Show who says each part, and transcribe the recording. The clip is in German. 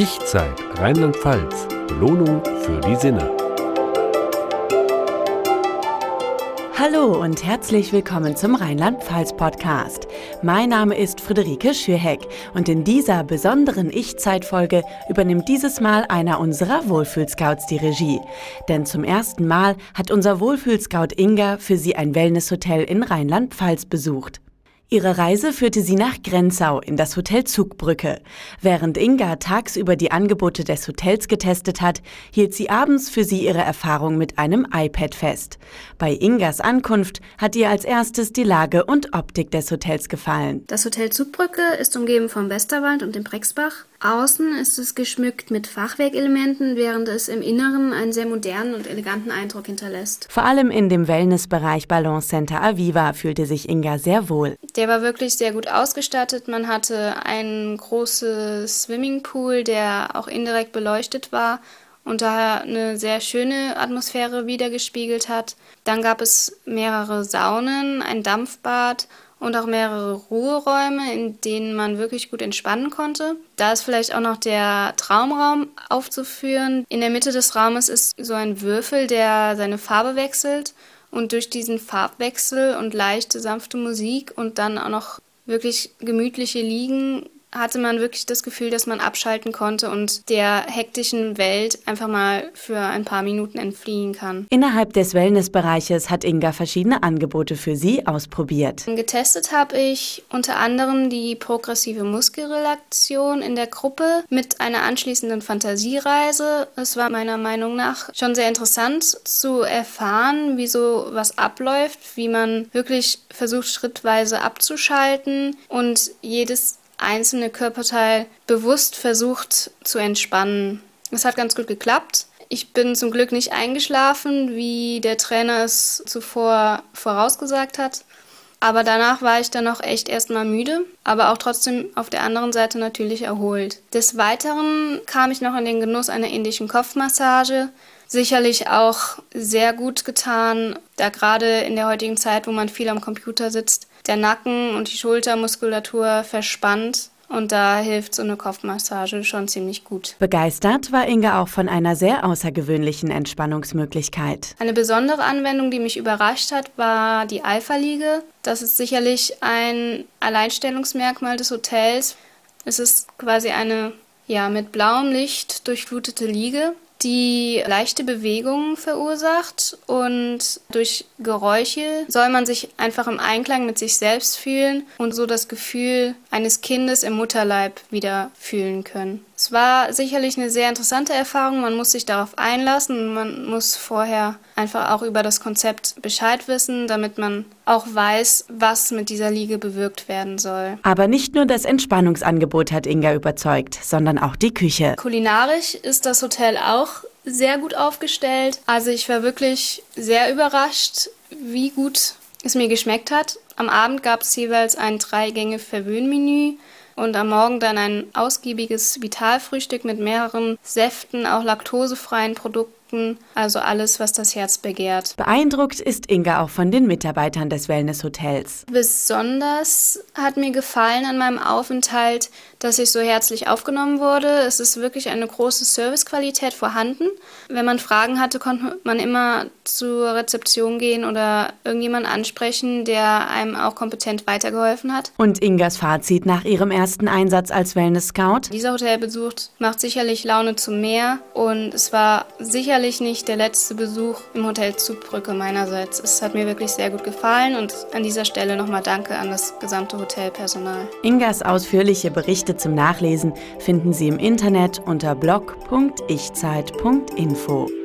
Speaker 1: Ich-Zeit Rheinland-Pfalz. Belohnung für die Sinne.
Speaker 2: Hallo und herzlich willkommen zum Rheinland-Pfalz-Podcast. Mein Name ist Friederike Schürheck und in dieser besonderen Ich-Zeit-Folge übernimmt dieses Mal einer unserer Wohlfühlscouts die Regie. Denn zum ersten Mal hat unser Wohlfühlscout Inga für sie ein Wellnesshotel in Rheinland-Pfalz besucht. Ihre Reise führte sie nach Grenzau in das Hotel Zugbrücke. Während Inga tagsüber die Angebote des Hotels getestet hat, hielt sie abends für sie ihre Erfahrung mit einem iPad fest. Bei Ingas Ankunft hat ihr als erstes die Lage und Optik des Hotels gefallen.
Speaker 3: Das Hotel Zugbrücke ist umgeben vom Westerwald und dem Brexbach. Außen ist es geschmückt mit Fachwerkelementen, während es im Inneren einen sehr modernen und eleganten Eindruck hinterlässt.
Speaker 2: Vor allem in dem Wellnessbereich Balance Center Aviva fühlte sich Inga sehr wohl.
Speaker 3: Der war wirklich sehr gut ausgestattet. Man hatte einen großen Swimmingpool, der auch indirekt beleuchtet war und daher eine sehr schöne Atmosphäre wiedergespiegelt hat. Dann gab es mehrere Saunen, ein Dampfbad und auch mehrere Ruheräume, in denen man wirklich gut entspannen konnte. Da ist vielleicht auch noch der Traumraum aufzuführen. In der Mitte des Raumes ist so ein Würfel, der seine Farbe wechselt. Und durch diesen Farbwechsel und leichte, sanfte Musik und dann auch noch wirklich gemütliche Liegen hatte man wirklich das Gefühl, dass man abschalten konnte und der hektischen Welt einfach mal für ein paar Minuten entfliehen kann.
Speaker 2: Innerhalb des Wellnessbereiches hat Inga verschiedene Angebote für Sie ausprobiert.
Speaker 3: Getestet habe ich unter anderem die progressive Muskelrelaktion in der Gruppe mit einer anschließenden Fantasiereise. Es war meiner Meinung nach schon sehr interessant zu erfahren, wie so was abläuft, wie man wirklich versucht, schrittweise abzuschalten und jedes einzelne Körperteil bewusst versucht zu entspannen. Es hat ganz gut geklappt. Ich bin zum Glück nicht eingeschlafen, wie der Trainer es zuvor vorausgesagt hat. Aber danach war ich dann auch echt erstmal müde, aber auch trotzdem auf der anderen Seite natürlich erholt. Des Weiteren kam ich noch in den Genuss einer indischen Kopfmassage. Sicherlich auch sehr gut getan, da gerade in der heutigen Zeit, wo man viel am Computer sitzt, der Nacken und die Schultermuskulatur verspannt. Und da hilft so eine Kopfmassage schon ziemlich gut.
Speaker 2: Begeistert war Inge auch von einer sehr außergewöhnlichen Entspannungsmöglichkeit.
Speaker 3: Eine besondere Anwendung, die mich überrascht hat, war die Alpha-Liege. Das ist sicherlich ein Alleinstellungsmerkmal des Hotels. Es ist quasi eine ja, mit blauem Licht durchflutete Liege die leichte Bewegungen verursacht und durch Geräusche soll man sich einfach im Einklang mit sich selbst fühlen und so das Gefühl eines Kindes im Mutterleib wieder fühlen können. Es war sicherlich eine sehr interessante Erfahrung. Man muss sich darauf einlassen und man muss vorher einfach auch über das Konzept Bescheid wissen, damit man auch weiß, was mit dieser Liege bewirkt werden soll.
Speaker 2: Aber nicht nur das Entspannungsangebot hat Inga überzeugt, sondern auch die Küche.
Speaker 3: Kulinarisch ist das Hotel auch sehr gut aufgestellt. Also ich war wirklich sehr überrascht, wie gut es mir geschmeckt hat. Am Abend gab es jeweils ein Drei-Gänge-Verwöhnmenü und am Morgen dann ein ausgiebiges Vitalfrühstück mit mehreren Säften, auch laktosefreien Produkten Produkten, also alles, was das Herz begehrt.
Speaker 2: Beeindruckt ist Inga auch von den Mitarbeitern des Wellnesshotels.
Speaker 3: Besonders hat mir gefallen an meinem Aufenthalt, dass ich so herzlich aufgenommen wurde. Es ist wirklich eine große Servicequalität vorhanden. Wenn man Fragen hatte, konnte man immer zur Rezeption gehen oder irgendjemanden ansprechen, der einem auch kompetent weitergeholfen hat.
Speaker 2: Und Ingas Fazit nach ihrem ersten Einsatz als Wellness-Scout?
Speaker 3: Dieser Hotelbesuch macht sicherlich Laune zum Meer und es war sicher sicherlich nicht der letzte Besuch im Hotel Zugbrücke meinerseits. Es hat mir wirklich sehr gut gefallen und an dieser Stelle nochmal Danke an das gesamte Hotelpersonal.
Speaker 2: Ingas ausführliche Berichte zum Nachlesen finden Sie im Internet unter blog.ichzeit.info.